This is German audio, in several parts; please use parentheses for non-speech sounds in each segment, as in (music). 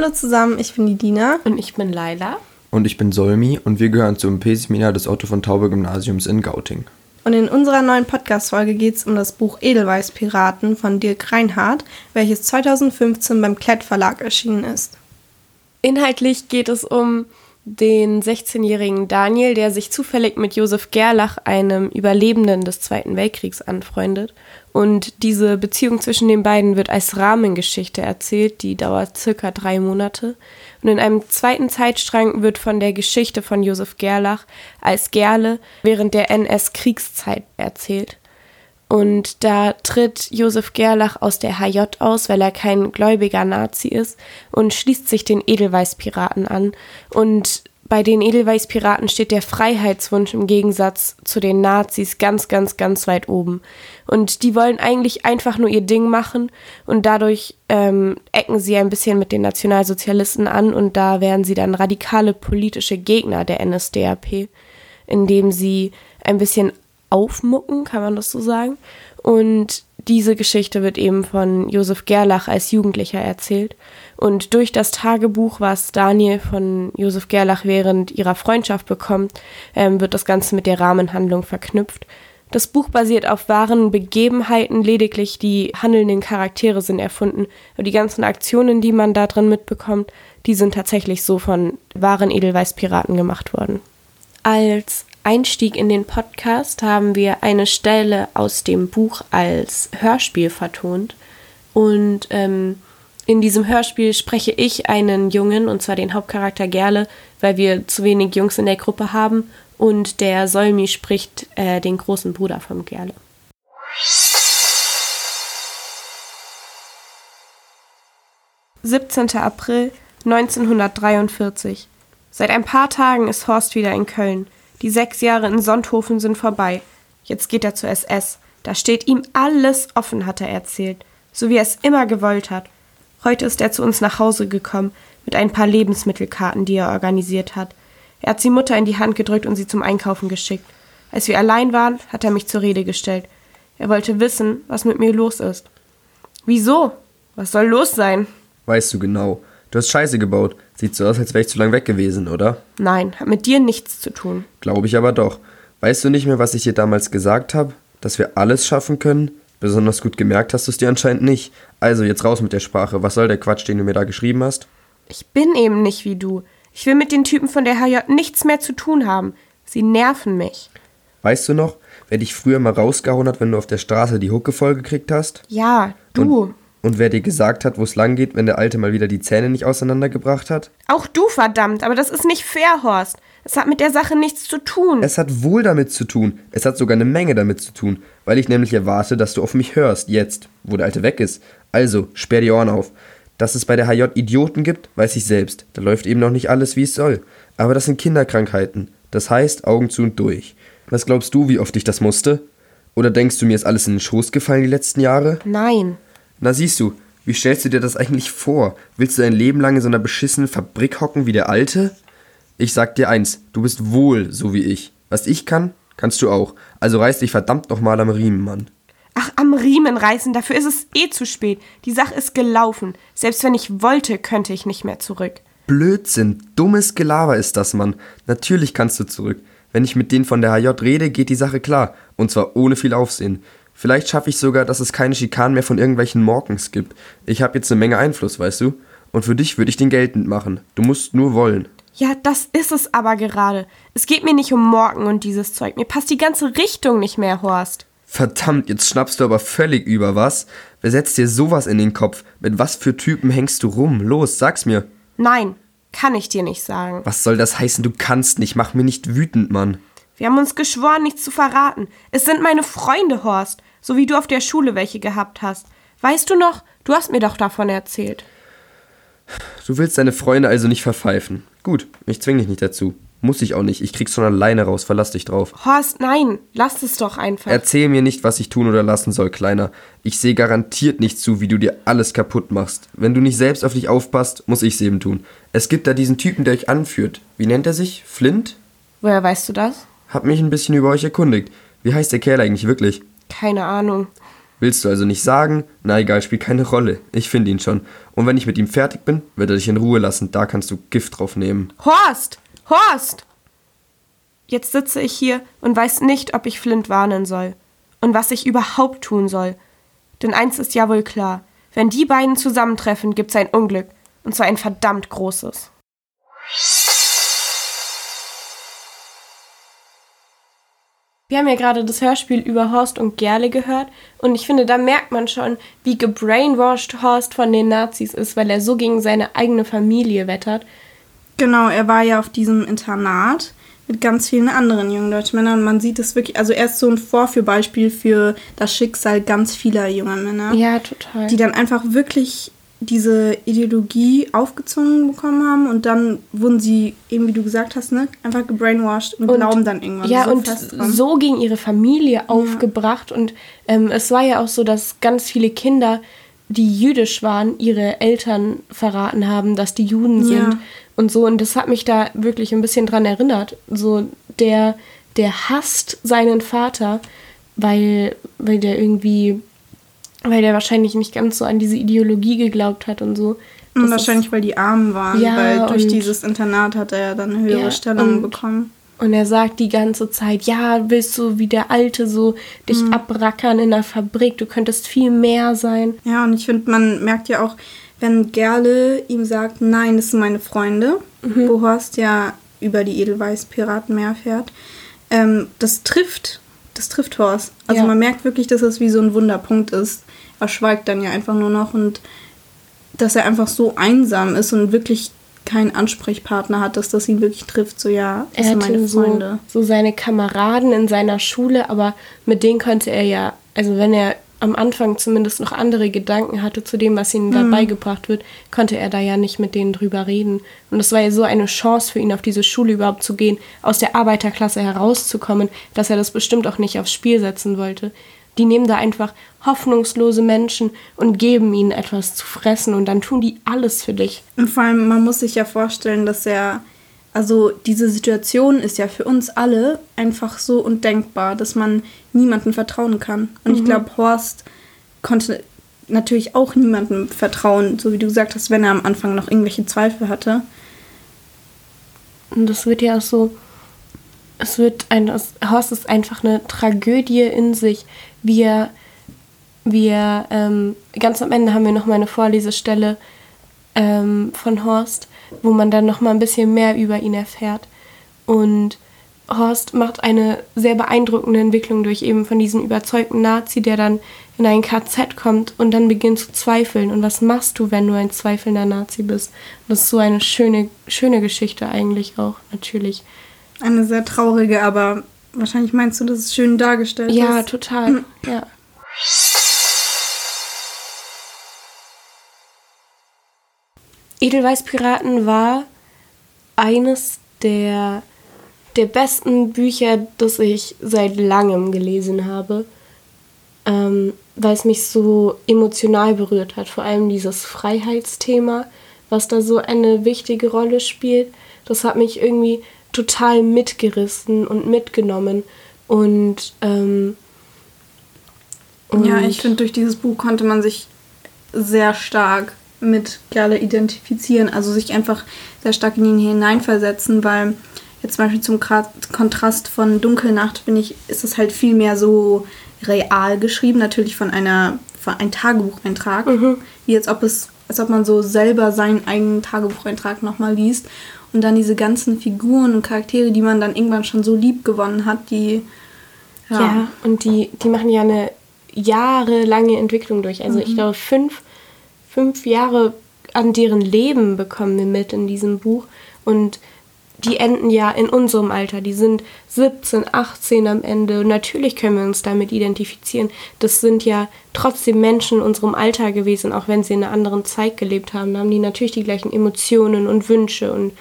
Hallo zusammen, ich bin die Dina. Und ich bin Laila. Und ich bin Solmi und wir gehören zum P-Seminar des Otto von Taube Gymnasiums in Gauting. Und in unserer neuen Podcast-Folge geht es um das Buch Edelweiß-Piraten von Dirk Reinhardt, welches 2015 beim Klett Verlag erschienen ist. Inhaltlich geht es um den 16-jährigen Daniel, der sich zufällig mit Josef Gerlach, einem Überlebenden des Zweiten Weltkriegs, anfreundet. Und diese Beziehung zwischen den beiden wird als Rahmengeschichte erzählt, die dauert circa drei Monate. Und in einem zweiten Zeitstrang wird von der Geschichte von Josef Gerlach als Gerle während der NS-Kriegszeit erzählt. Und da tritt Josef Gerlach aus der HJ aus, weil er kein gläubiger Nazi ist und schließt sich den Edelweißpiraten an. Und bei den Edelweißpiraten steht der Freiheitswunsch im Gegensatz zu den Nazis ganz, ganz, ganz weit oben. Und die wollen eigentlich einfach nur ihr Ding machen und dadurch ähm, ecken sie ein bisschen mit den Nationalsozialisten an und da werden sie dann radikale politische Gegner der NSDAP, indem sie ein bisschen aufmucken, kann man das so sagen. Und diese Geschichte wird eben von Josef Gerlach als Jugendlicher erzählt. Und durch das Tagebuch, was Daniel von Josef Gerlach während ihrer Freundschaft bekommt, ähm, wird das Ganze mit der Rahmenhandlung verknüpft. Das Buch basiert auf wahren Begebenheiten, lediglich die handelnden Charaktere sind erfunden. Aber die ganzen Aktionen, die man da drin mitbekommt, die sind tatsächlich so von wahren Edelweißpiraten gemacht worden. Als Einstieg in den Podcast haben wir eine Stelle aus dem Buch als Hörspiel vertont. Und ähm, in diesem Hörspiel spreche ich einen Jungen, und zwar den Hauptcharakter Gerle, weil wir zu wenig Jungs in der Gruppe haben. Und der Solmi spricht äh, den großen Bruder vom Gerle. Siebzehnter April 1943. Seit ein paar Tagen ist Horst wieder in Köln. Die sechs Jahre in Sonthofen sind vorbei. Jetzt geht er zur SS. Da steht ihm alles offen, hat er erzählt, so wie er es immer gewollt hat. Heute ist er zu uns nach Hause gekommen mit ein paar Lebensmittelkarten, die er organisiert hat. Er hat sie Mutter in die Hand gedrückt und sie zum Einkaufen geschickt. Als wir allein waren, hat er mich zur Rede gestellt. Er wollte wissen, was mit mir los ist. Wieso? Was soll los sein? Weißt du genau. Du hast Scheiße gebaut. Sieht so aus, als wäre ich zu lang weg gewesen, oder? Nein, hat mit dir nichts zu tun. Glaube ich aber doch. Weißt du nicht mehr, was ich dir damals gesagt habe? Dass wir alles schaffen können? Besonders gut gemerkt hast du es dir anscheinend nicht. Also jetzt raus mit der Sprache. Was soll der Quatsch, den du mir da geschrieben hast? Ich bin eben nicht wie du. Ich will mit den Typen von der HJ nichts mehr zu tun haben. Sie nerven mich. Weißt du noch, wer dich früher mal rausgehauen hat, wenn du auf der Straße die Hucke vollgekriegt hast? Ja, du. Und, und wer dir gesagt hat, wo es lang geht, wenn der Alte mal wieder die Zähne nicht auseinandergebracht hat? Auch du, verdammt, aber das ist nicht fair, Horst. Es hat mit der Sache nichts zu tun. Es hat wohl damit zu tun. Es hat sogar eine Menge damit zu tun, weil ich nämlich erwarte, dass du auf mich hörst, jetzt, wo der Alte weg ist. Also, sperr die Ohren auf. Dass es bei der HJ Idioten gibt, weiß ich selbst. Da läuft eben noch nicht alles, wie es soll. Aber das sind Kinderkrankheiten. Das heißt, Augen zu und durch. Was glaubst du, wie oft ich das musste? Oder denkst du, mir ist alles in den Schoß gefallen die letzten Jahre? Nein. Na siehst du, wie stellst du dir das eigentlich vor? Willst du dein Leben lang in so einer beschissenen Fabrik hocken wie der Alte? Ich sag dir eins, du bist wohl so wie ich. Was ich kann, kannst du auch. Also reiß dich verdammt nochmal am Riemen, Mann. Ach, am Riemen reißen, dafür ist es eh zu spät. Die Sache ist gelaufen. Selbst wenn ich wollte, könnte ich nicht mehr zurück. Blödsinn, dummes Gelaber ist das, Mann. Natürlich kannst du zurück. Wenn ich mit denen von der HJ rede, geht die Sache klar. Und zwar ohne viel Aufsehen. Vielleicht schaffe ich sogar, dass es keine Schikanen mehr von irgendwelchen Morkens gibt. Ich habe jetzt eine Menge Einfluss, weißt du? Und für dich würde ich den geltend machen. Du musst nur wollen. Ja, das ist es aber gerade. Es geht mir nicht um Morgen und dieses Zeug. Mir passt die ganze Richtung nicht mehr, Horst. Verdammt, jetzt schnappst du aber völlig über, was? Wer setzt dir sowas in den Kopf? Mit was für Typen hängst du rum? Los, sag's mir. Nein, kann ich dir nicht sagen. Was soll das heißen? Du kannst nicht. Mach mir nicht wütend, Mann. Wir haben uns geschworen, nichts zu verraten. Es sind meine Freunde, Horst. So wie du auf der Schule welche gehabt hast. Weißt du noch? Du hast mir doch davon erzählt. Du willst deine Freunde also nicht verpfeifen. Gut, ich zwing dich nicht dazu. Muss ich auch nicht. Ich krieg's schon alleine raus. Verlass dich drauf. Horst, nein. Lass es doch einfach. Erzähl mir nicht, was ich tun oder lassen soll, Kleiner. Ich sehe garantiert nicht zu, wie du dir alles kaputt machst. Wenn du nicht selbst auf dich aufpasst, muss ich's eben tun. Es gibt da diesen Typen, der euch anführt. Wie nennt er sich? Flint? Woher weißt du das? Hab mich ein bisschen über euch erkundigt. Wie heißt der Kerl eigentlich wirklich? Keine Ahnung. Willst du also nicht sagen? Na egal, spielt keine Rolle. Ich finde ihn schon. Und wenn ich mit ihm fertig bin, wird er dich in Ruhe lassen. Da kannst du Gift drauf nehmen. Horst! Horst! Jetzt sitze ich hier und weiß nicht, ob ich Flint warnen soll. Und was ich überhaupt tun soll. Denn eins ist ja wohl klar. Wenn die beiden zusammentreffen, gibt's ein Unglück. Und zwar ein verdammt großes. Wir haben ja gerade das Hörspiel über Horst und Gerle gehört und ich finde, da merkt man schon, wie gebrainwashed Horst von den Nazis ist, weil er so gegen seine eigene Familie wettert. Genau, er war ja auf diesem Internat mit ganz vielen anderen jungen deutschen Männern und man sieht es wirklich, also er ist so ein Vorführbeispiel für das Schicksal ganz vieler junger Männer. Ja, total. Die dann einfach wirklich diese Ideologie aufgezwungen bekommen haben und dann wurden sie, eben wie du gesagt hast, ne, einfach gebrainwashed und, Und- glauben dann irgendwann ja, so und so gegen ihre Familie aufgebracht. Und ähm, es war ja auch so, dass ganz viele Kinder, die jüdisch waren, ihre Eltern verraten haben, dass die Juden Ja. sind und so. Und das hat mich da wirklich ein bisschen dran erinnert. So, der, der hasst seinen Vater, weil, weil der irgendwie, weil der wahrscheinlich nicht ganz so an diese Ideologie geglaubt hat und so. Und Das wahrscheinlich, weil die arm waren, Ja, weil durch dieses Internat hat er ja dann eine höhere Ja, Stellung und- bekommen. Und er sagt die ganze Zeit, ja, willst du wie der Alte so dich Mhm. abrackern in der Fabrik, du könntest viel mehr sein. Ja, und ich finde, man merkt ja auch, wenn Gerle ihm sagt, nein, das sind meine Freunde, Mhm. wo Horst ja über die Edelweiß-Piraten mehr fährt, ähm, das trifft, das trifft Horst. Also Ja. man merkt wirklich, dass es wie so ein Wunderpunkt ist. Er schweigt dann ja einfach nur noch und dass er einfach so einsam ist und wirklich keinen Ansprechpartner hat, dass das ihn wirklich trifft. So, ja, das Er sind meine hatte so, Freunde. so seine Kameraden in seiner Schule, aber mit denen konnte er ja, also wenn er am Anfang zumindest noch andere Gedanken hatte zu dem, was ihm da Mhm. beigebracht wird, konnte er da ja nicht mit denen drüber reden. Und das war ja so eine Chance für ihn, auf diese Schule überhaupt zu gehen, aus der Arbeiterklasse herauszukommen, dass er das bestimmt auch nicht aufs Spiel setzen wollte. Die nehmen da einfach hoffnungslose Menschen und geben ihnen etwas zu fressen und dann tun die alles für dich. Und vor allem, man muss sich ja vorstellen, dass er, also diese Situation ist ja für uns alle einfach so undenkbar, dass man niemandem vertrauen kann. Und ich glaube, Horst konnte natürlich auch niemandem vertrauen, so wie du gesagt hast, wenn er am Anfang noch irgendwelche Zweifel hatte. Und das wird ja auch so, es wird ein, Horst ist einfach eine Tragödie in sich. Wir, wir, ähm, ganz am Ende haben wir noch mal eine Vorlesestelle ähm, von Horst, wo man dann noch mal ein bisschen mehr über ihn erfährt. Und Horst macht eine sehr beeindruckende Entwicklung durch eben von diesem überzeugten Nazi, der dann in ein KZ kommt und dann beginnt zu zweifeln. Und was machst du, wenn du ein zweifelnder Nazi bist? Das ist so eine schöne, schöne Geschichte eigentlich auch, natürlich. Eine sehr traurige, aber wahrscheinlich meinst du, dass es schön dargestellt Ja, ist. total. Ja. Edelweißpiraten war eines der, der besten Bücher, das ich seit langem gelesen habe, ähm, weil es mich so emotional berührt hat. Vor allem dieses Freiheitsthema, was da so eine wichtige Rolle spielt. Das hat mich irgendwie total mitgerissen und mitgenommen. Und, ähm, Ja, und- ich finde, durch dieses Buch konnte man sich sehr stark mit Gerle identifizieren, also sich einfach sehr stark in ihn hineinversetzen, weil jetzt zum Beispiel zum Kontrast von Dunkelnacht, finde ich, ist es halt viel mehr so real geschrieben, natürlich von einer von einem Tagebucheintrag, wie als ob es, als ob man so selber seinen eigenen Tagebucheintrag nochmal liest und dann diese ganzen Figuren und Charaktere, die man dann irgendwann schon so lieb gewonnen hat, die Ja, und die, die machen ja eine jahrelange Entwicklung durch. Also ich glaube, fünf, fünf Jahre an deren Leben bekommen wir mit in diesem Buch. Und die enden ja in unserem Alter. Die sind 17, 18 am Ende. Und natürlich können wir uns damit identifizieren. Das sind ja trotzdem Menschen in unserem Alter gewesen, auch wenn sie in einer anderen Zeit gelebt haben. Da haben die natürlich die gleichen Emotionen und Wünsche und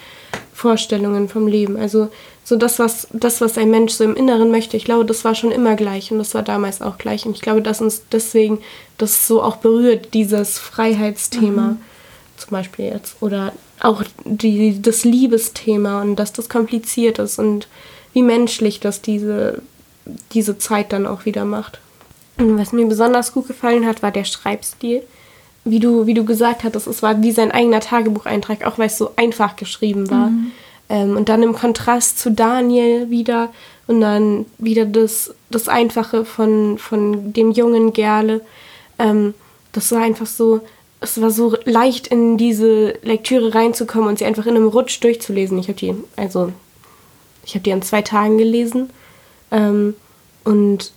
Vorstellungen vom Leben. Also so das, was, das, was ein Mensch so im Inneren möchte, ich glaube, das war schon immer gleich und das war damals auch gleich. Und ich glaube, dass uns deswegen das so auch berührt, dieses Freiheitsthema zum Beispiel jetzt. Oder auch die, das Liebesthema und dass das kompliziert ist und wie menschlich das diese, diese Zeit dann auch wieder macht. Und was mir besonders gut gefallen hat, war der Schreibstil. Wie du, wie du gesagt hattest, es war wie sein eigener Tagebucheintrag, auch weil es so einfach geschrieben war. Mhm. Ähm, und dann im Kontrast zu Daniel wieder und dann wieder das, das Einfache von, von dem jungen Gerle. Ähm, das war einfach so, es war so leicht in diese Lektüre reinzukommen und sie einfach in einem Rutsch durchzulesen. Ich habe die, also, ich habe die an zwei Tagen gelesen. Ähm, und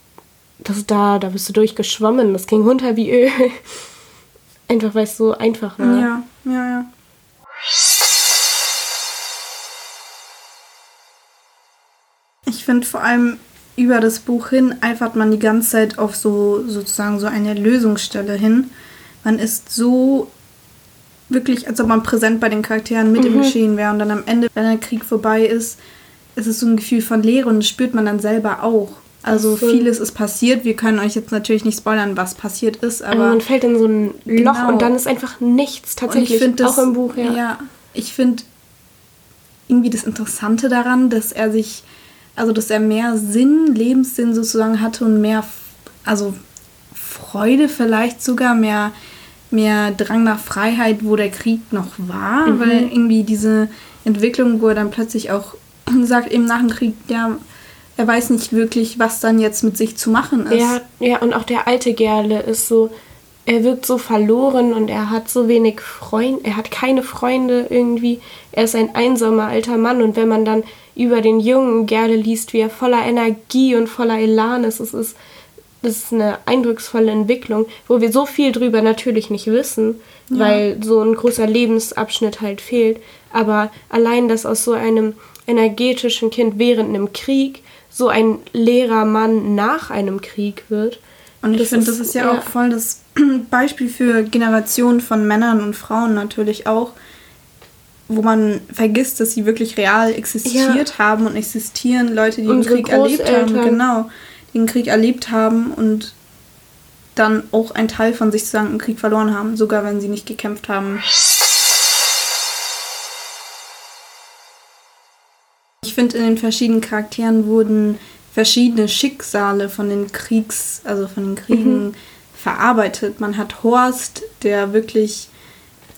das da, da bist du durchgeschwommen. Das ging runter wie Öl. (laughs) einfach weil es so einfach war. Ja, ja, ja. Ich finde vor allem über das Buch hin eifert man die ganze Zeit auf so sozusagen so eine Lösungsstelle hin. Man ist so wirklich, als ob man präsent bei den Charakteren mit mhm. im Geschehen wäre und dann am Ende, wenn der Krieg vorbei ist, ist es so ein Gefühl von Leere und das spürt man dann selber auch. Also so. vieles ist passiert. Wir können euch jetzt natürlich nicht spoilern, was passiert ist, aber. Also man fällt in so ein Loch genau. und dann ist einfach nichts tatsächlich. Und ich auch das, im Buch, ja. Ja, ich finde irgendwie das Interessante daran, dass er sich, also dass er mehr Sinn, Lebenssinn sozusagen hatte und mehr, also Freude vielleicht sogar, mehr, mehr Drang nach Freiheit, wo der Krieg noch war, mhm. weil irgendwie diese Entwicklung, wo er dann plötzlich auch (clears throat) sagt, eben nach dem Krieg, ja, er weiß nicht wirklich, was dann jetzt mit sich zu machen ist. Ja, ja, und auch der alte Gerle ist so, er wirkt so verloren und er hat so wenig Freunde, er hat keine Freunde irgendwie. Er ist ein einsamer alter Mann und wenn man dann über den jungen Gerle liest, wie er voller Energie und voller Elan ist, es ist, das ist eine eindrucksvolle Entwicklung, wo wir so viel drüber natürlich nicht wissen, ja. weil so ein großer Lebensabschnitt halt fehlt. Aber allein, dass aus so einem energetischen Kind während einem Krieg so ein leerer Mann nach einem Krieg wird. Und ich finde, das ist ja, ja auch voll das (clears throat) Beispiel für Generationen von Männern und Frauen natürlich auch, wo man vergisst, dass sie wirklich real existiert ja. haben und existieren Leute, die Unsere den Krieg erlebt haben, genau, den Krieg erlebt haben und dann auch einen Teil von sich sozusagen im Krieg verloren haben, sogar wenn sie nicht gekämpft haben. Finde, in den verschiedenen Charakteren wurden verschiedene Schicksale von den Kriegs, also von den Kriegen mhm. verarbeitet. Man hat Horst, der wirklich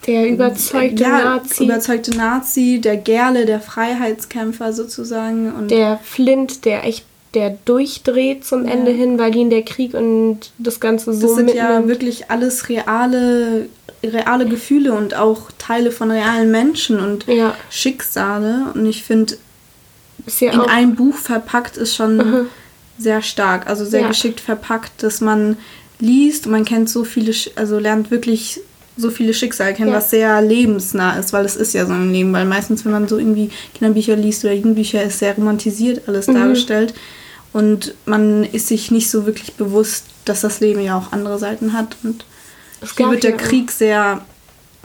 der überzeugte ja, Nazi. Überzeugte Nazi, der Gerle, der Freiheitskämpfer sozusagen. Und der Flint, der echt der durchdreht zum ja. Ende hin, weil ihn der Krieg und das Ganze so Das sind mitnimmt. ja wirklich alles reale, reale Gefühle und auch Teile von realen Menschen und ja. Schicksale. Und ich finde, in ein Buch verpackt ist schon mhm. sehr stark, also sehr ja. geschickt verpackt, dass man liest und man kennt so viele, also lernt wirklich so viele Schicksale kennen, ja. was sehr lebensnah ist, weil es ist ja so ein Leben, weil meistens, wenn man so irgendwie Kinderbücher liest oder Jugendbücher, ist sehr romantisiert alles mhm. dargestellt und man ist sich nicht so wirklich bewusst, dass das Leben ja auch andere Seiten hat und hier wird der Krieg sehr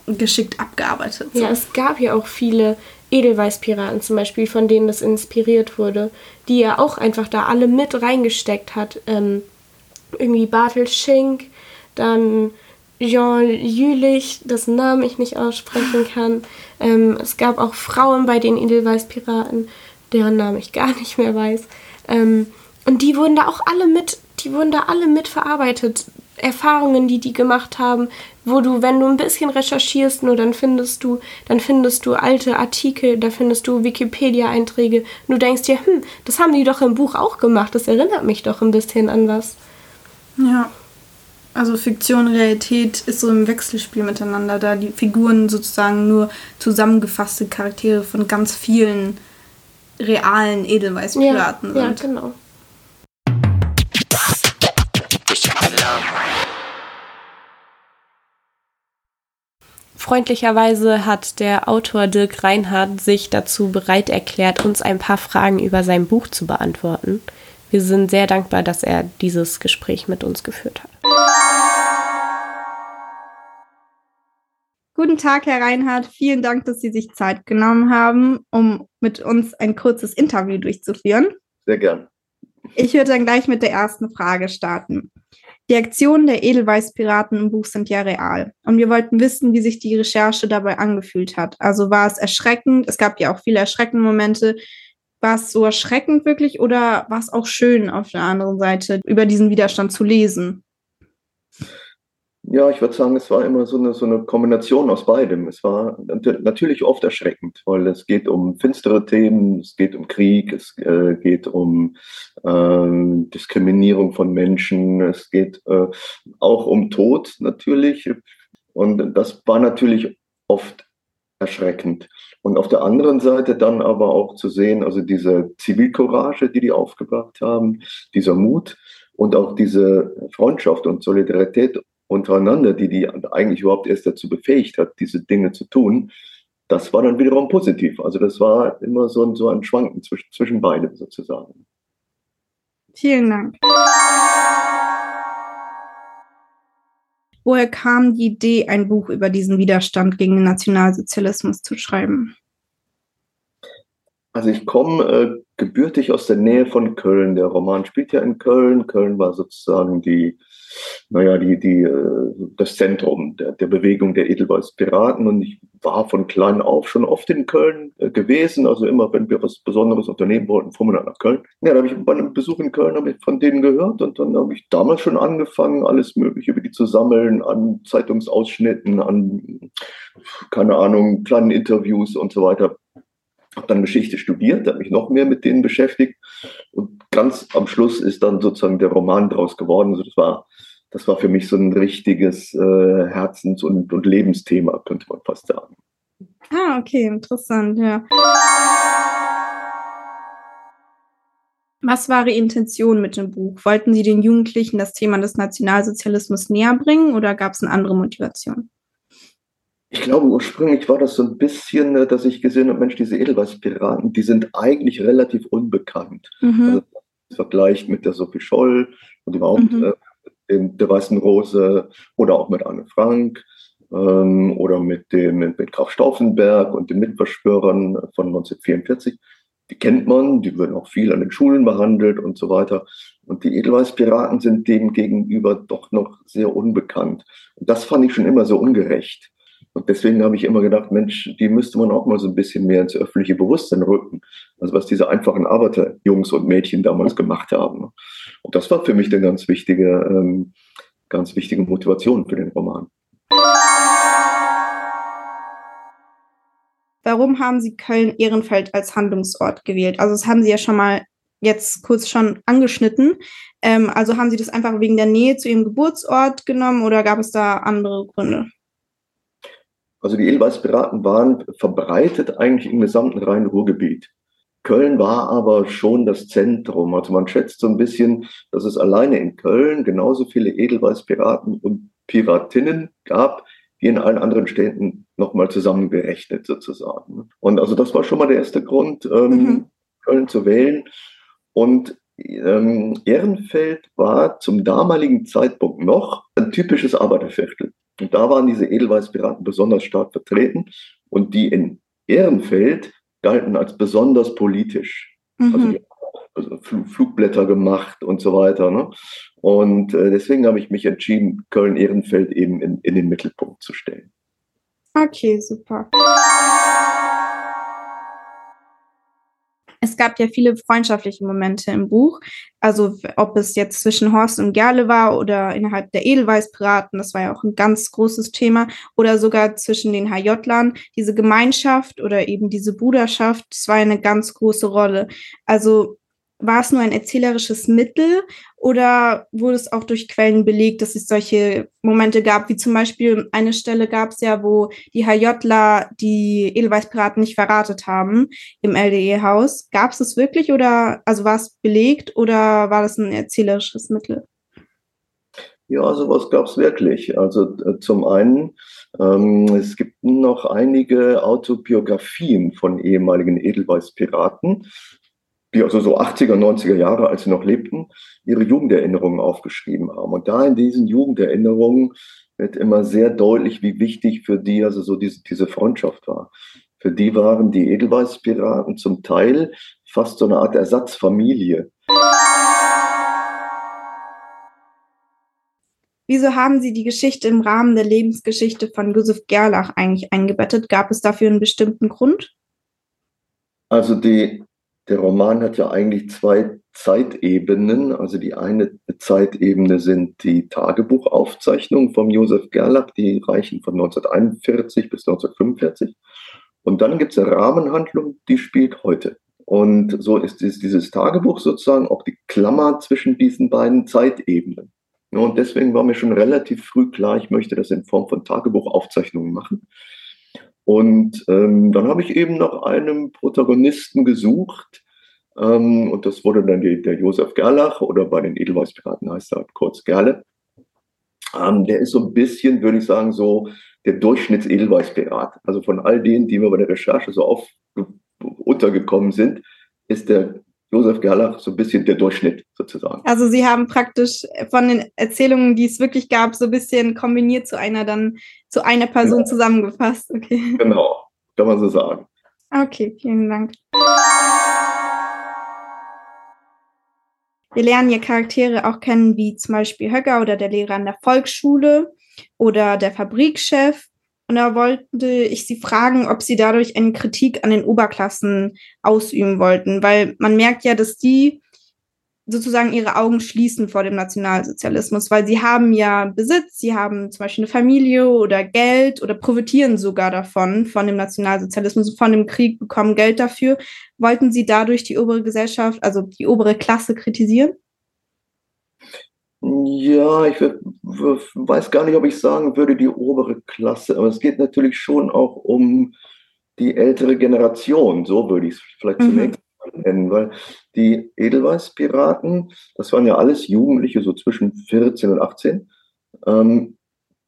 geschickt abgearbeitet. So. Ja, es gab ja auch viele Edelweißpiraten zum Beispiel, von denen das inspiriert wurde, die er auch einfach da alle mit reingesteckt hat. Ähm, irgendwie Bartel Schink, dann Jean Jülich, dessen Namen ich nicht aussprechen kann. Ähm, es gab auch Frauen bei den Edelweißpiraten, deren Namen ich gar nicht mehr weiß. Ähm, und die wurden da auch alle mit, die wurden da alle mit verarbeitet. Erfahrungen, die die gemacht haben, wo du, wenn du ein bisschen recherchierst, nur dann findest du, dann findest du alte Artikel, da findest du Wikipedia-Einträge. Du denkst dir, hm, das haben die doch im Buch auch gemacht. Das erinnert mich doch ein bisschen an was. Ja. Also Fiktion, Realität ist so im Wechselspiel miteinander, da die Figuren sozusagen nur zusammengefasste Charaktere von ganz vielen realen Edelweißpiraten ja, sind. Ja, genau. Freundlicherweise hat der Autor Dirk Reinhardt sich dazu bereit erklärt, uns ein paar Fragen über sein Buch zu beantworten. Wir sind sehr dankbar, dass er dieses Gespräch mit uns geführt hat. Guten Tag, Herr Reinhardt. Vielen Dank, dass Sie sich Zeit genommen haben, um mit uns ein kurzes Interview durchzuführen. Sehr gern. Ich würde dann gleich mit der ersten Frage starten. Die Aktionen der Edelweißpiraten im Buch sind ja real. Und wir wollten wissen, wie sich die Recherche dabei angefühlt hat. Also war es erschreckend, es gab ja auch viele erschreckende Momente. war es so erschreckend wirklich oder war es auch schön auf der anderen Seite, über diesen Widerstand zu lesen? Ja, ich würde sagen, es war immer so eine, so eine Kombination aus beidem. Es war natürlich oft erschreckend, weil es geht um finstere Themen, es geht um Krieg, es äh, geht um äh, Diskriminierung von Menschen, es geht äh, auch um Tod natürlich. Und das war natürlich oft erschreckend. Und auf der anderen Seite dann aber auch zu sehen, also diese Zivilcourage, die die aufgebracht haben, dieser Mut und auch diese Freundschaft und Solidarität untereinander, die die eigentlich überhaupt erst dazu befähigt hat, diese Dinge zu tun, das war dann wiederum positiv. Also das war immer so ein, so ein Schwanken zwischen, zwischen beiden sozusagen. Vielen Dank. Woher kam die Idee, ein Buch über diesen Widerstand gegen den Nationalsozialismus zu schreiben? Also ich komme äh, gebürtig aus der Nähe von Köln. Der Roman spielt ja in Köln. Köln war sozusagen die naja, die, die, äh, das Zentrum der, der Bewegung der Edelweiß Piraten. Und ich war von klein auf schon oft in Köln äh, gewesen. Also immer, wenn wir was Besonderes unternehmen wollten, fuhren wir nach Köln. Ja, da habe ich bei einem Besuch in Köln von denen gehört und dann habe ich damals schon angefangen, alles Mögliche über die zu sammeln, an Zeitungsausschnitten, an, keine Ahnung, kleinen Interviews und so weiter habe dann Geschichte studiert, habe mich noch mehr mit denen beschäftigt und ganz am Schluss ist dann sozusagen der Roman daraus geworden. Also das war das war für mich so ein richtiges äh, Herzens- und, und Lebensthema, könnte man fast sagen. Ah, okay, interessant, ja. Was war Ihre Intention mit dem Buch? Wollten Sie den Jugendlichen das Thema des Nationalsozialismus näher bringen oder gab es eine andere Motivation? Ich glaube, ursprünglich war das so ein bisschen, äh, dass ich gesehen habe, Mensch, diese Edelweiß-Piraten, die sind eigentlich relativ unbekannt. Mhm. Also, vergleicht mit der Sophie Scholl und überhaupt mhm. äh, in der Weißen Rose oder auch mit Anne Frank ähm, oder mit dem mit, mit Graf Stauffenberg und den Mitverschwörern von 1944. Die kennt man, die werden auch viel an den Schulen behandelt und so weiter. Und die Edelweiß-Piraten sind dem gegenüber doch noch sehr unbekannt. Und das fand ich schon immer so ungerecht. Und deswegen habe ich immer gedacht, Mensch, die müsste man auch mal so ein bisschen mehr ins öffentliche Bewusstsein rücken. Also was diese einfachen Arbeiterjungs und Mädchen damals gemacht haben. Und das war für mich eine ganz wichtige, ähm, ganz wichtige Motivation für den Roman. Warum haben Sie Köln-Ehrenfeld als Handlungsort gewählt? Also das haben Sie ja schon mal jetzt kurz schon angeschnitten. Ähm, also haben Sie das einfach wegen der Nähe zu Ihrem Geburtsort genommen oder gab es da andere Gründe? Also die Edelweiß-Piraten waren verbreitet eigentlich im gesamten Rhein-Ruhr-Gebiet. Köln war aber schon das Zentrum. Also man schätzt so ein bisschen, dass es alleine in Köln genauso viele Edelweiß-Piraten und Piratinnen gab, wie in allen anderen Städten nochmal zusammengerechnet sozusagen. Und also das war schon mal der erste Grund, ähm, mhm. Köln zu wählen. Und ähm, Ehrenfeld war zum damaligen Zeitpunkt noch ein typisches Arbeiterviertel. Und da waren diese Edelweiß-Piraten besonders stark vertreten. Und die in Ehrenfeld galten als besonders politisch. Mhm. Also die also Flugblätter gemacht und so weiter. Ne? Und äh, deswegen habe ich mich entschieden, Köln-Ehrenfeld eben in, in den Mittelpunkt zu stellen. Okay, super. Es gab ja viele freundschaftliche Momente im Buch. Also ob es jetzt zwischen Horst und Gerle war oder innerhalb der Edelweißpiraten, das war ja auch ein ganz großes Thema, oder sogar zwischen den HJlern. Diese Gemeinschaft oder eben diese Bruderschaft, das war eine ganz große Rolle. Also war es nur ein erzählerisches Mittel oder wurde es auch durch Quellen belegt, dass es solche Momente gab, wie zum Beispiel eine Stelle gab es ja, wo die HJler die Edelweißpiraten nicht verratet haben im LDE-Haus. Gab es das wirklich oder also war es belegt oder war das ein erzählerisches Mittel? Ja, sowas gab es wirklich. Also äh, zum einen, ähm, es gibt noch einige Autobiografien von ehemaligen Edelweißpiraten die also so 80er, 90er Jahre, als sie noch lebten, ihre Jugenderinnerungen aufgeschrieben haben. Und da in diesen Jugenderinnerungen wird immer sehr deutlich, wie wichtig für die also so diese, diese Freundschaft war. Für die waren die Edelweißpiraten zum Teil fast so eine Art Ersatzfamilie. Wieso haben Sie die Geschichte im Rahmen der Lebensgeschichte von Josef Gerlach eigentlich eingebettet? Gab es dafür einen bestimmten Grund? Also die der Roman hat ja eigentlich zwei Zeitebenen. Also die eine Zeitebene sind die Tagebuchaufzeichnungen von Josef Gerlach, die reichen von 1941 bis 1945. Und dann gibt es eine Rahmenhandlung, die spielt heute. Und so ist dieses Tagebuch sozusagen auch die Klammer zwischen diesen beiden Zeitebenen. Und deswegen war mir schon relativ früh klar, ich möchte das in Form von Tagebuchaufzeichnungen machen. Und ähm, dann habe ich eben nach einem Protagonisten gesucht. Ähm, und das wurde dann die, der Josef Gerlach oder bei den Edelweißpiraten heißt er kurz Gerle. Ähm, der ist so ein bisschen, würde ich sagen, so der Durchschnitts-Edelweißpirat. Also von all denen, die mir bei der Recherche so auf, untergekommen sind, ist der Josef Gerlach so ein bisschen der Durchschnitt sozusagen. Also Sie haben praktisch von den Erzählungen, die es wirklich gab, so ein bisschen kombiniert zu einer dann zu einer Person genau. zusammengefasst. Okay. Genau, kann man so sagen. Okay, vielen Dank. Wir lernen ja Charaktere auch kennen, wie zum Beispiel Höcker oder der Lehrer an der Volksschule oder der Fabrikchef. Und da wollte ich Sie fragen, ob Sie dadurch eine Kritik an den Oberklassen ausüben wollten, weil man merkt ja, dass die sozusagen ihre Augen schließen vor dem Nationalsozialismus, weil sie haben ja Besitz, sie haben zum Beispiel eine Familie oder Geld oder profitieren sogar davon, von dem Nationalsozialismus, von dem Krieg, bekommen Geld dafür. Wollten Sie dadurch die obere Gesellschaft, also die obere Klasse kritisieren? Ja, ich weiß gar nicht, ob ich sagen würde, die obere Klasse, aber es geht natürlich schon auch um die ältere Generation, so würde ich es vielleicht mhm. zunächst nennen, weil die Edelweiß-Piraten, das waren ja alles Jugendliche, so zwischen 14 und 18, ähm,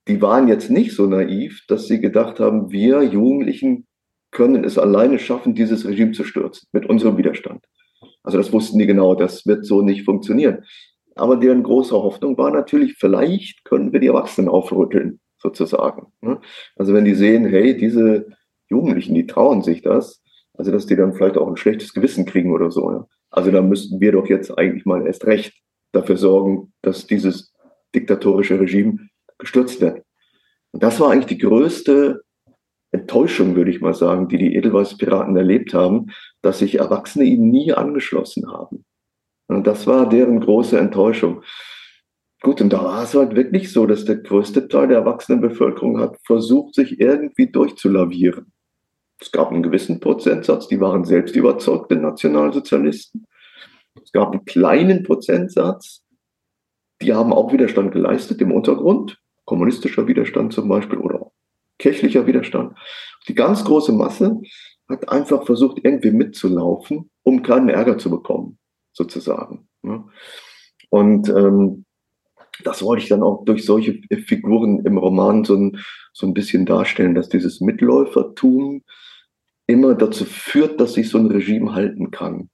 die waren jetzt nicht so naiv, dass sie gedacht haben, wir Jugendlichen können es alleine schaffen, dieses Regime zu stürzen, mit unserem Widerstand. Also das wussten die genau, das wird so nicht funktionieren. Aber deren große Hoffnung war natürlich, vielleicht können wir die Erwachsenen aufrütteln, sozusagen. Ne? Also wenn die sehen, hey, diese Jugendlichen, die trauen sich das, also dass die dann vielleicht auch ein schlechtes Gewissen kriegen oder so. Also da müssten wir doch jetzt eigentlich mal erst recht dafür sorgen, dass dieses diktatorische Regime gestürzt wird. Und das war eigentlich die größte Enttäuschung, würde ich mal sagen, die die Edelweiß-Piraten erlebt haben, dass sich Erwachsene ihnen nie angeschlossen haben. Und das war deren große Enttäuschung. Gut, und da war es halt wirklich so, dass der größte Teil der Erwachsenenbevölkerung hat versucht, sich irgendwie durchzulavieren. Es gab einen gewissen Prozentsatz, die waren selbst überzeugte Nationalsozialisten. Es gab einen kleinen Prozentsatz, die haben auch Widerstand geleistet im Untergrund, kommunistischer Widerstand zum Beispiel oder kirchlicher Widerstand. Die ganz große Masse hat einfach versucht, irgendwie mitzulaufen, um keinen Ärger zu bekommen, sozusagen. Und ähm, das wollte ich dann auch durch solche Figuren im Roman so ein, so ein bisschen darstellen, dass dieses Mitläufertum immer dazu führt, dass sich so ein Regime halten kann.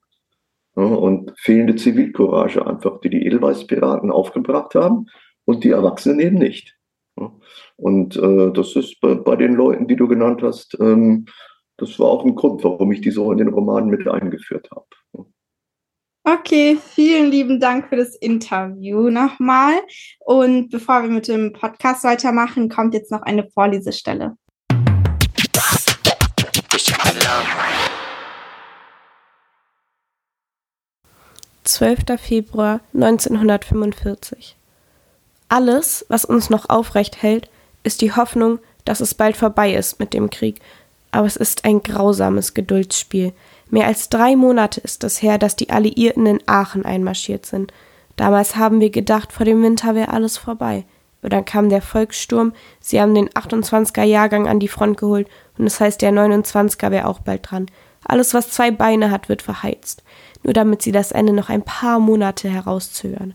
Ja, und fehlende Zivilcourage einfach, die die Edelweißpiraten aufgebracht haben und die Erwachsenen eben nicht. Ja, und äh, das ist bei, bei, den Leuten, die du genannt hast, ähm, das war auch ein Grund, warum ich die so in den Roman mit eingeführt habe. Okay, vielen lieben Dank für das Interview nochmal. Und bevor wir mit dem Podcast weitermachen, kommt jetzt noch eine Vorlesestelle. 12. Februar 1945. Alles, was uns noch aufrecht hält, ist die Hoffnung, dass es bald vorbei ist mit dem Krieg. Aber es ist ein grausames Geduldsspiel. Mehr als drei Monate ist es her, dass die Alliierten in Aachen einmarschiert sind. Damals haben wir gedacht, vor dem Winter wäre alles vorbei. Und dann kam der Volkssturm, sie haben den 28er Jahrgang an die Front geholt und es das heißt, der 29er wäre auch bald dran. Alles, was zwei Beine hat, wird verheizt nur damit sie das Ende noch ein paar Monate herauszögern.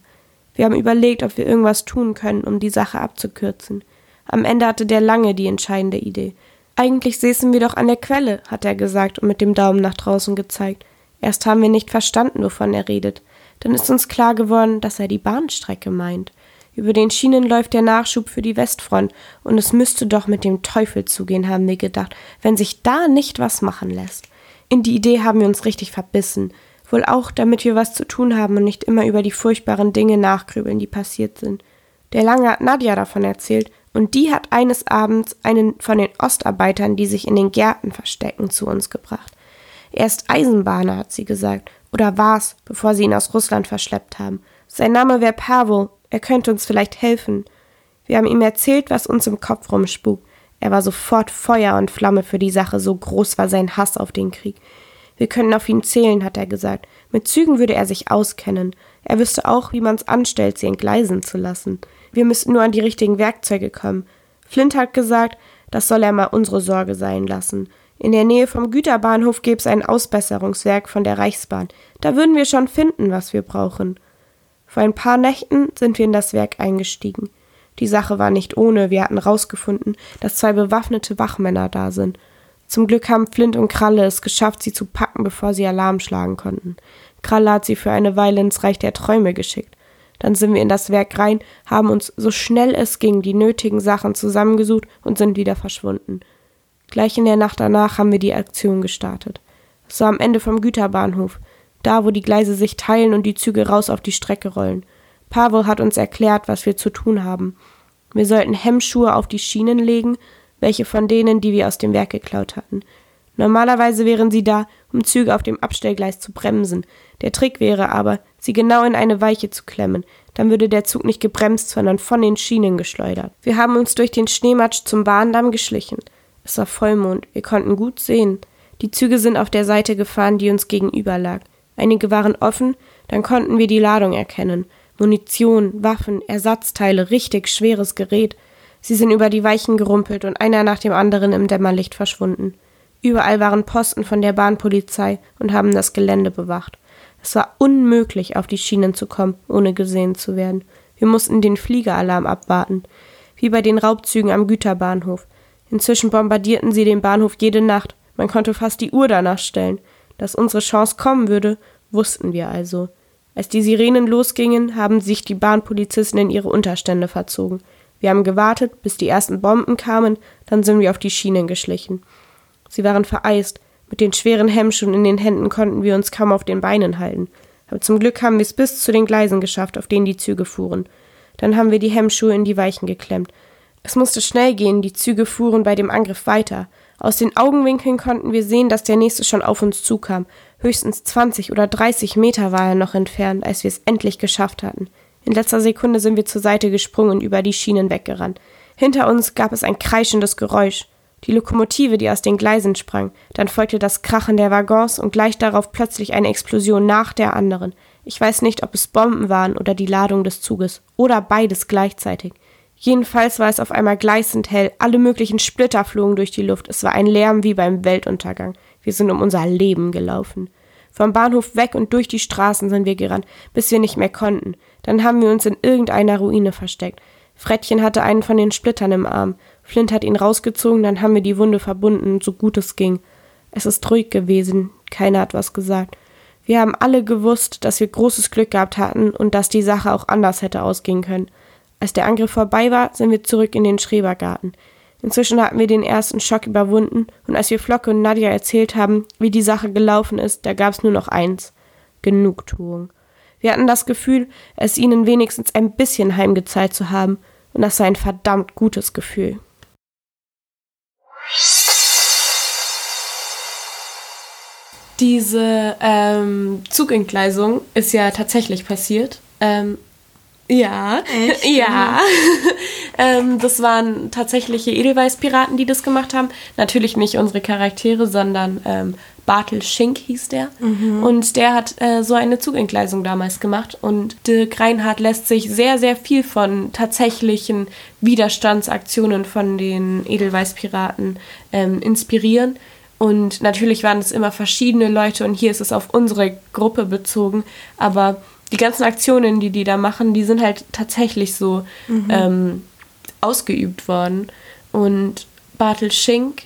Wir haben überlegt, ob wir irgendwas tun können, um die Sache abzukürzen. Am Ende hatte der Lange die entscheidende Idee. Eigentlich säßen wir doch an der Quelle, hat er gesagt und mit dem Daumen nach draußen gezeigt. Erst haben wir nicht verstanden, wovon er redet. Dann ist uns klar geworden, dass er die Bahnstrecke meint. Über den Schienen läuft der Nachschub für die Westfront, und es müsste doch mit dem Teufel zugehen, haben wir gedacht, wenn sich da nicht was machen lässt. In die Idee haben wir uns richtig verbissen wohl auch, damit wir was zu tun haben und nicht immer über die furchtbaren Dinge nachgrübeln, die passiert sind. Der Lange hat Nadja davon erzählt, und die hat eines Abends einen von den Ostarbeitern, die sich in den Gärten verstecken, zu uns gebracht. Er ist Eisenbahner, hat sie gesagt. Oder war's, bevor sie ihn aus Russland verschleppt haben. Sein Name wäre Pavel. Er könnte uns vielleicht helfen. Wir haben ihm erzählt, was uns im Kopf rumspukt. Er war sofort Feuer und Flamme für die Sache, so groß war sein Hass auf den Krieg. Wir können auf ihn zählen, hat er gesagt. Mit Zügen würde er sich auskennen. Er wüsste auch, wie man's anstellt, sie entgleisen zu lassen. Wir müssten nur an die richtigen Werkzeuge kommen. Flint hat gesagt, das soll er mal unsere Sorge sein lassen. In der Nähe vom Güterbahnhof gäbe es ein Ausbesserungswerk von der Reichsbahn. Da würden wir schon finden, was wir brauchen. Vor ein paar Nächten sind wir in das Werk eingestiegen. Die Sache war nicht ohne, wir hatten rausgefunden, dass zwei bewaffnete Wachmänner da sind. Zum Glück haben Flint und Kralle es geschafft, sie zu packen, bevor sie Alarm schlagen konnten. Kralle hat sie für eine Weile ins Reich der Träume geschickt. Dann sind wir in das Werk rein, haben uns so schnell es ging die nötigen Sachen zusammengesucht und sind wieder verschwunden. Gleich in der Nacht danach haben wir die Aktion gestartet. Es war am Ende vom Güterbahnhof, da wo die Gleise sich teilen und die Züge raus auf die Strecke rollen. Pavel hat uns erklärt, was wir zu tun haben. Wir sollten Hemmschuhe auf die Schienen legen, welche von denen, die wir aus dem Werk geklaut hatten. Normalerweise wären sie da, um Züge auf dem Abstellgleis zu bremsen. Der Trick wäre aber, sie genau in eine Weiche zu klemmen. Dann würde der Zug nicht gebremst, sondern von den Schienen geschleudert. Wir haben uns durch den Schneematsch zum Bahndamm geschlichen. Es war Vollmond, wir konnten gut sehen. Die Züge sind auf der Seite gefahren, die uns gegenüber lag. Einige waren offen, dann konnten wir die Ladung erkennen. Munition, Waffen, Ersatzteile, richtig schweres Gerät. Sie sind über die Weichen gerumpelt und einer nach dem anderen im Dämmerlicht verschwunden. Überall waren Posten von der Bahnpolizei und haben das Gelände bewacht. Es war unmöglich, auf die Schienen zu kommen, ohne gesehen zu werden. Wir mussten den Fliegeralarm abwarten, wie bei den Raubzügen am Güterbahnhof. Inzwischen bombardierten sie den Bahnhof jede Nacht. Man konnte fast die Uhr danach stellen. Dass unsere Chance kommen würde, wussten wir also. Als die Sirenen losgingen, haben sich die Bahnpolizisten in ihre Unterstände verzogen. Wir haben gewartet, bis die ersten Bomben kamen, dann sind wir auf die Schienen geschlichen. Sie waren vereist. Mit den schweren Hemmschuhen in den Händen konnten wir uns kaum auf den Beinen halten. Aber zum Glück haben wir es bis zu den Gleisen geschafft, auf denen die Züge fuhren. Dann haben wir die Hemmschuhe in die Weichen geklemmt. Es musste schnell gehen, die Züge fuhren bei dem Angriff weiter. Aus den Augenwinkeln konnten wir sehen, dass der nächste schon auf uns zukam. Höchstens 20 oder 30 Meter war er noch entfernt, als wir es endlich geschafft hatten. In letzter Sekunde sind wir zur Seite gesprungen und über die Schienen weggerannt. Hinter uns gab es ein kreischendes Geräusch die Lokomotive, die aus den Gleisen sprang, dann folgte das Krachen der Waggons und gleich darauf plötzlich eine Explosion nach der anderen. Ich weiß nicht, ob es Bomben waren oder die Ladung des Zuges oder beides gleichzeitig. Jedenfalls war es auf einmal gleißend hell, alle möglichen Splitter flogen durch die Luft, es war ein Lärm wie beim Weltuntergang. Wir sind um unser Leben gelaufen. Vom Bahnhof weg und durch die Straßen sind wir gerannt, bis wir nicht mehr konnten. Dann haben wir uns in irgendeiner Ruine versteckt. Frettchen hatte einen von den Splittern im Arm. Flint hat ihn rausgezogen, dann haben wir die Wunde verbunden, so gut es ging. Es ist ruhig gewesen, keiner hat was gesagt. Wir haben alle gewusst, dass wir großes Glück gehabt hatten und dass die Sache auch anders hätte ausgehen können. Als der Angriff vorbei war, sind wir zurück in den Schrebergarten. Inzwischen hatten wir den ersten Schock überwunden und als wir Flocke und Nadja erzählt haben, wie die Sache gelaufen ist, da gab's nur noch eins. Genugtuung. Wir hatten das Gefühl, es ihnen wenigstens ein bisschen heimgezahlt zu haben, und das war ein verdammt gutes Gefühl. Diese ähm, Zugentgleisung ist ja tatsächlich passiert. Ähm, ja, Echt? (laughs) ja. (laughs) ähm, das waren tatsächliche Edelweiß-Piraten, die das gemacht haben. Natürlich nicht unsere Charaktere, sondern ähm, Bartel Schink hieß der. Mhm. Und der hat äh, so eine Zugentgleisung damals gemacht. Und Dirk Reinhardt lässt sich sehr, sehr viel von tatsächlichen Widerstandsaktionen von den Edelweiß-Piraten ähm, inspirieren. Und natürlich waren es immer verschiedene Leute und hier ist es auf unsere Gruppe bezogen. Aber die ganzen Aktionen, die die da machen, die sind halt tatsächlich so mhm. ähm, ausgeübt worden. Und Bartel Schink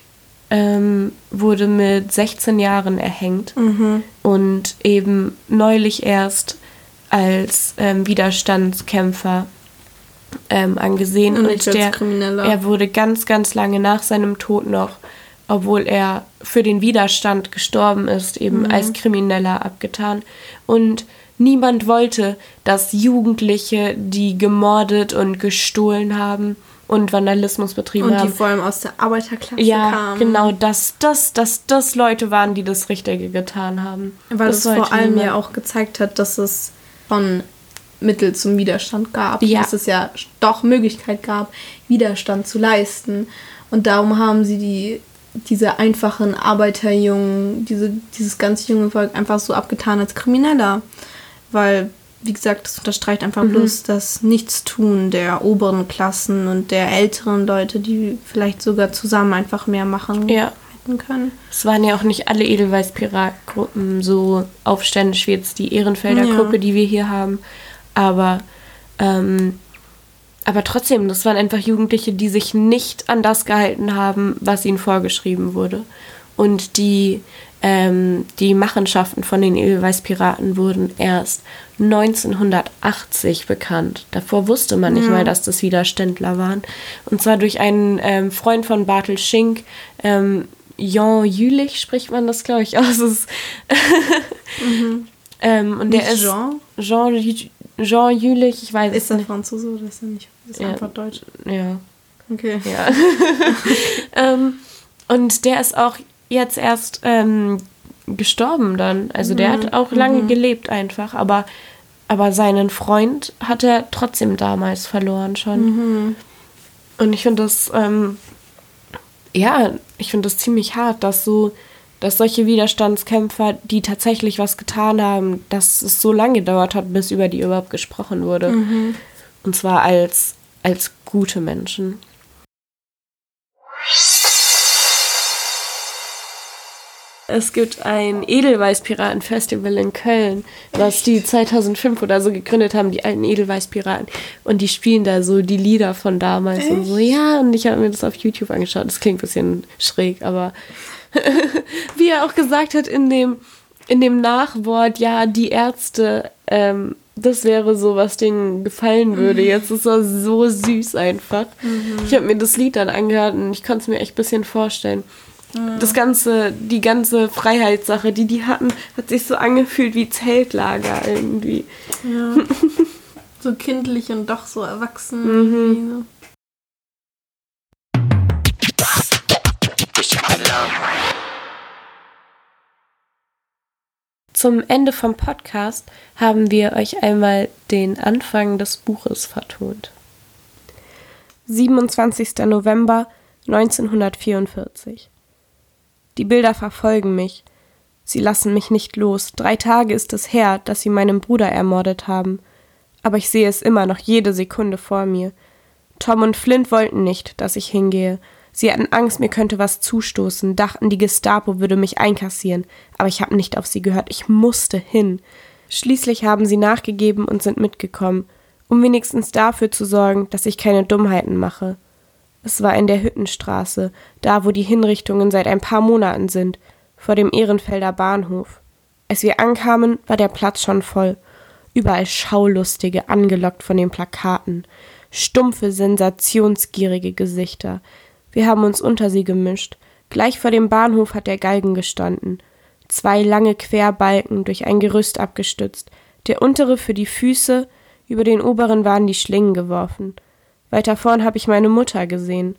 ähm, wurde mit 16 Jahren erhängt mhm. und eben neulich erst als ähm, Widerstandskämpfer ähm, angesehen. Und, und der, er wurde ganz, ganz lange nach seinem Tod noch obwohl er für den Widerstand gestorben ist, eben mhm. als Krimineller abgetan. Und niemand wollte, dass Jugendliche, die gemordet und gestohlen haben, und Vandalismus betrieben Und haben. die vor allem aus der Arbeiterklasse ja, kamen. genau, dass das, dass das Leute waren, die das Richtige getan haben. Weil das es vor allem ja auch gezeigt hat, dass es von Mittel zum Widerstand gab. Ja. Dass es ja doch Möglichkeit gab, Widerstand zu leisten. Und darum haben sie die, diese einfachen Arbeiterjungen, diese, dieses ganz junge Volk einfach so abgetan als Krimineller. Weil, wie gesagt, das unterstreicht einfach Mhm. bloß das Nichtstun der oberen Klassen und der älteren Leute, die vielleicht sogar zusammen einfach mehr machen Ja. hätten können. Es waren ja auch nicht alle Edelweiß-Pirat-Gruppen so aufständisch wie jetzt die Ehrenfelder Ja. Gruppe, die wir hier haben. Aber, ähm, aber trotzdem, das waren einfach Jugendliche, die sich nicht an das gehalten haben, was ihnen vorgeschrieben wurde. Und die, ähm, die Machenschaften von den Edelweiß-Piraten wurden erst 1980 bekannt. Davor wusste man nicht Ja. mal, dass das Widerständler waren. Und zwar durch einen ähm, Freund von Bartel Schink, ähm, Jan Jülich spricht man das, glaube ich, (laughs) aus. Ist ähm, und der Nicht ist Jean? Jean, Jean Jülich, ich weiß Ist nicht. Franzose oder ist er nicht? Ist Ja. einfach Deutsch. Ja. Okay. Ja. (laughs) ähm, und der ist auch jetzt erst ähm, gestorben dann. Also der hat auch lange gelebt einfach, aber, aber seinen Freund hat er trotzdem damals verloren schon. Und ich finde das, ähm, ja, ich finde das ziemlich hart, dass so, dass solche Widerstandskämpfer, die tatsächlich was getan haben, dass es so lange gedauert hat, bis über die überhaupt gesprochen wurde. Und zwar als, als gute Menschen. Es gibt ein Edelweißpiraten-Festival in Köln, was die 2005 oder so gegründet haben, die alten Edelweißpiraten. Und die spielen da so die Lieder von damals und so. Ja, und ich habe mir das auf YouTube angeschaut. Das klingt ein bisschen schräg, aber (laughs) wie er auch gesagt hat in dem, in dem Nachwort, ja, die Ärzte, ähm, das wäre so, was denen gefallen würde. Jetzt ist er so süß einfach. Ich habe mir das Lied dann angehört und ich konnte es mir echt ein bisschen vorstellen. Das ganze, die ganze Freiheitssache, die die hatten, hat sich so angefühlt wie Zeltlager irgendwie. Ja. (laughs) so kindlich und doch so erwachsen. irgendwie, ne? Zum Ende vom Podcast haben wir euch einmal den Anfang des Buches vertont. 27. November 1944. Die Bilder verfolgen mich. Sie lassen mich nicht los. Drei Tage ist es her, dass sie meinen Bruder ermordet haben. Aber ich sehe es immer noch jede Sekunde vor mir. Tom und Flint wollten nicht, dass ich hingehe. Sie hatten Angst, mir könnte was zustoßen, dachten, die Gestapo würde mich einkassieren, aber ich habe nicht auf sie gehört, ich musste hin. Schließlich haben sie nachgegeben und sind mitgekommen, um wenigstens dafür zu sorgen, dass ich keine Dummheiten mache. Es war in der Hüttenstraße, da wo die Hinrichtungen seit ein paar Monaten sind, vor dem Ehrenfelder Bahnhof. Als wir ankamen, war der Platz schon voll. Überall Schaulustige, angelockt von den Plakaten. Stumpfe, sensationsgierige Gesichter. Wir haben uns unter sie gemischt. Gleich vor dem Bahnhof hat der Galgen gestanden. Zwei lange Querbalken durch ein Gerüst abgestützt. Der untere für die Füße, über den oberen waren die Schlingen geworfen. Weiter vorn habe ich meine Mutter gesehen.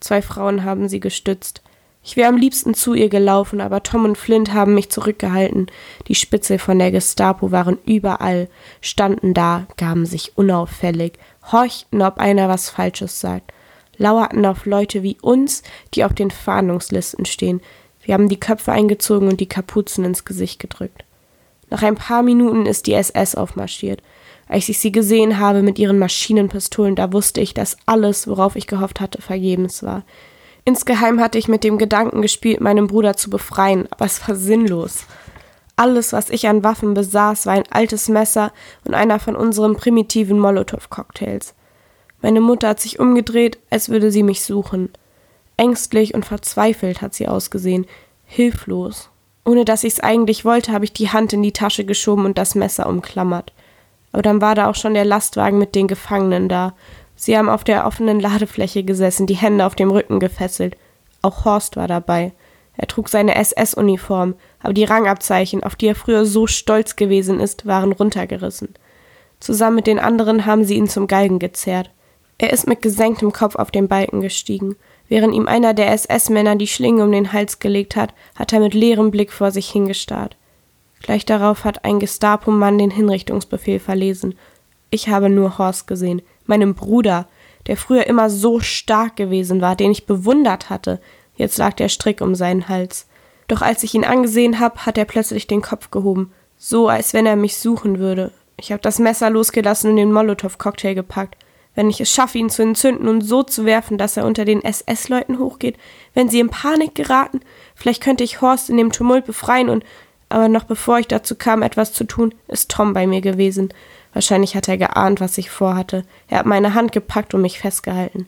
Zwei Frauen haben sie gestützt. Ich wäre am liebsten zu ihr gelaufen, aber Tom und Flint haben mich zurückgehalten. Die Spitzel von der Gestapo waren überall, standen da, gaben sich unauffällig, horchten, ob einer was Falsches sagt, lauerten auf Leute wie uns, die auf den Fahndungslisten stehen. Wir haben die Köpfe eingezogen und die Kapuzen ins Gesicht gedrückt. Nach ein paar Minuten ist die SS aufmarschiert. Als ich sie gesehen habe mit ihren Maschinenpistolen, da wusste ich, dass alles, worauf ich gehofft hatte, vergebens war. Insgeheim hatte ich mit dem Gedanken gespielt, meinen Bruder zu befreien, aber es war sinnlos. Alles, was ich an Waffen besaß, war ein altes Messer und einer von unseren primitiven Molotow-Cocktails. Meine Mutter hat sich umgedreht, als würde sie mich suchen. Ängstlich und verzweifelt hat sie ausgesehen, hilflos. Ohne dass ich's eigentlich wollte, habe ich die Hand in die Tasche geschoben und das Messer umklammert. Aber dann war da auch schon der Lastwagen mit den Gefangenen da. Sie haben auf der offenen Ladefläche gesessen, die Hände auf dem Rücken gefesselt. Auch Horst war dabei. Er trug seine SS-Uniform, aber die Rangabzeichen, auf die er früher so stolz gewesen ist, waren runtergerissen. Zusammen mit den anderen haben sie ihn zum Galgen gezerrt. Er ist mit gesenktem Kopf auf den Balken gestiegen. Während ihm einer der SS-Männer die Schlinge um den Hals gelegt hat, hat er mit leerem Blick vor sich hingestarrt. Gleich darauf hat ein Gestapo-Mann den Hinrichtungsbefehl verlesen. Ich habe nur Horst gesehen, meinem Bruder, der früher immer so stark gewesen war, den ich bewundert hatte. Jetzt lag der Strick um seinen Hals. Doch als ich ihn angesehen habe, hat er plötzlich den Kopf gehoben, so als wenn er mich suchen würde. Ich habe das Messer losgelassen und den Molotow-Cocktail gepackt. Wenn ich es schaffe, ihn zu entzünden und so zu werfen, dass er unter den SS-Leuten hochgeht, wenn sie in Panik geraten, vielleicht könnte ich Horst in dem Tumult befreien und aber noch bevor ich dazu kam, etwas zu tun, ist Tom bei mir gewesen. Wahrscheinlich hat er geahnt, was ich vorhatte. Er hat meine Hand gepackt und mich festgehalten.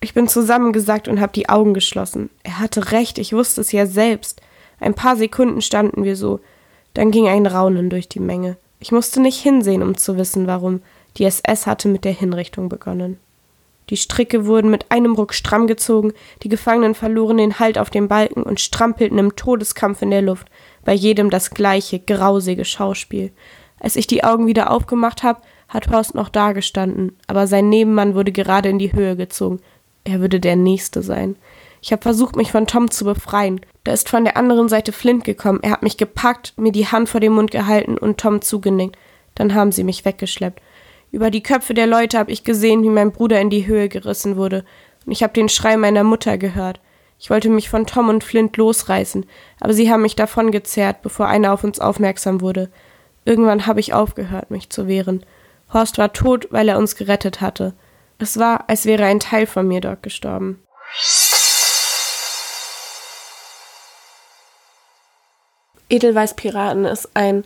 Ich bin zusammengesackt und habe die Augen geschlossen. Er hatte recht, ich wusste es ja selbst. Ein paar Sekunden standen wir so. Dann ging ein Raunen durch die Menge. Ich musste nicht hinsehen, um zu wissen, warum. Die SS hatte mit der Hinrichtung begonnen. Die Stricke wurden mit einem Ruck stramm gezogen, die Gefangenen verloren den Halt auf dem Balken und strampelten im Todeskampf in der Luft, bei jedem das gleiche grausige Schauspiel. Als ich die Augen wieder aufgemacht habe, hat Horst noch dagestanden, aber sein Nebenmann wurde gerade in die Höhe gezogen. Er würde der Nächste sein. Ich habe versucht, mich von Tom zu befreien. Da ist von der anderen Seite Flint gekommen. Er hat mich gepackt, mir die Hand vor den Mund gehalten und Tom zugenickt. Dann haben sie mich weggeschleppt. Über die Köpfe der Leute habe ich gesehen, wie mein Bruder in die Höhe gerissen wurde, und ich habe den Schrei meiner Mutter gehört. Ich wollte mich von Tom und Flint losreißen, aber sie haben mich davongezerrt, bevor einer auf uns aufmerksam wurde. Irgendwann habe ich aufgehört, mich zu wehren. Horst war tot, weil er uns gerettet hatte. Es war, als wäre ein Teil von mir dort gestorben. Edelweiß Piraten ist ein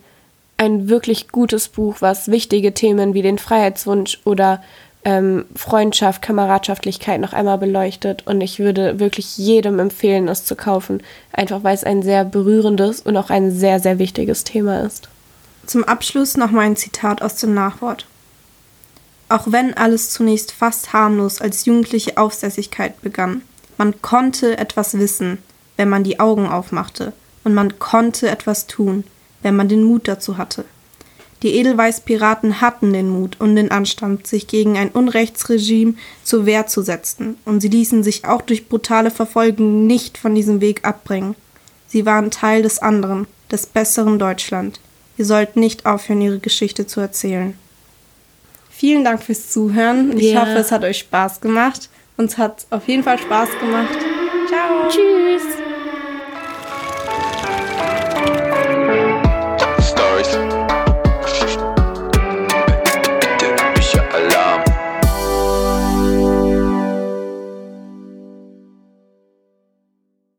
ein wirklich gutes Buch, was wichtige Themen wie den Freiheitswunsch oder ähm, Freundschaft, Kameradschaftlichkeit noch einmal beleuchtet. Und ich würde wirklich jedem empfehlen, es zu kaufen, einfach weil es ein sehr berührendes und auch ein sehr, sehr wichtiges Thema ist. Zum Abschluss noch mal ein Zitat aus dem Nachwort. Auch wenn alles zunächst fast harmlos als jugendliche Aufsässigkeit begann, man konnte etwas wissen, wenn man die Augen aufmachte, und man konnte etwas tun, wenn man den Mut dazu hatte. Die Edelweiß-Piraten hatten den Mut und den Anstand, sich gegen ein Unrechtsregime zur Wehr zu setzen, und sie ließen sich auch durch brutale Verfolgung nicht von diesem Weg abbringen. Sie waren Teil des anderen, des besseren Deutschland. Wir sollten nicht aufhören, ihre Geschichte zu erzählen. Vielen Dank fürs Zuhören. Ich ja. hoffe, es hat euch Spaß gemacht. Uns hat auf jeden Fall Spaß gemacht. Ciao. Tschüss.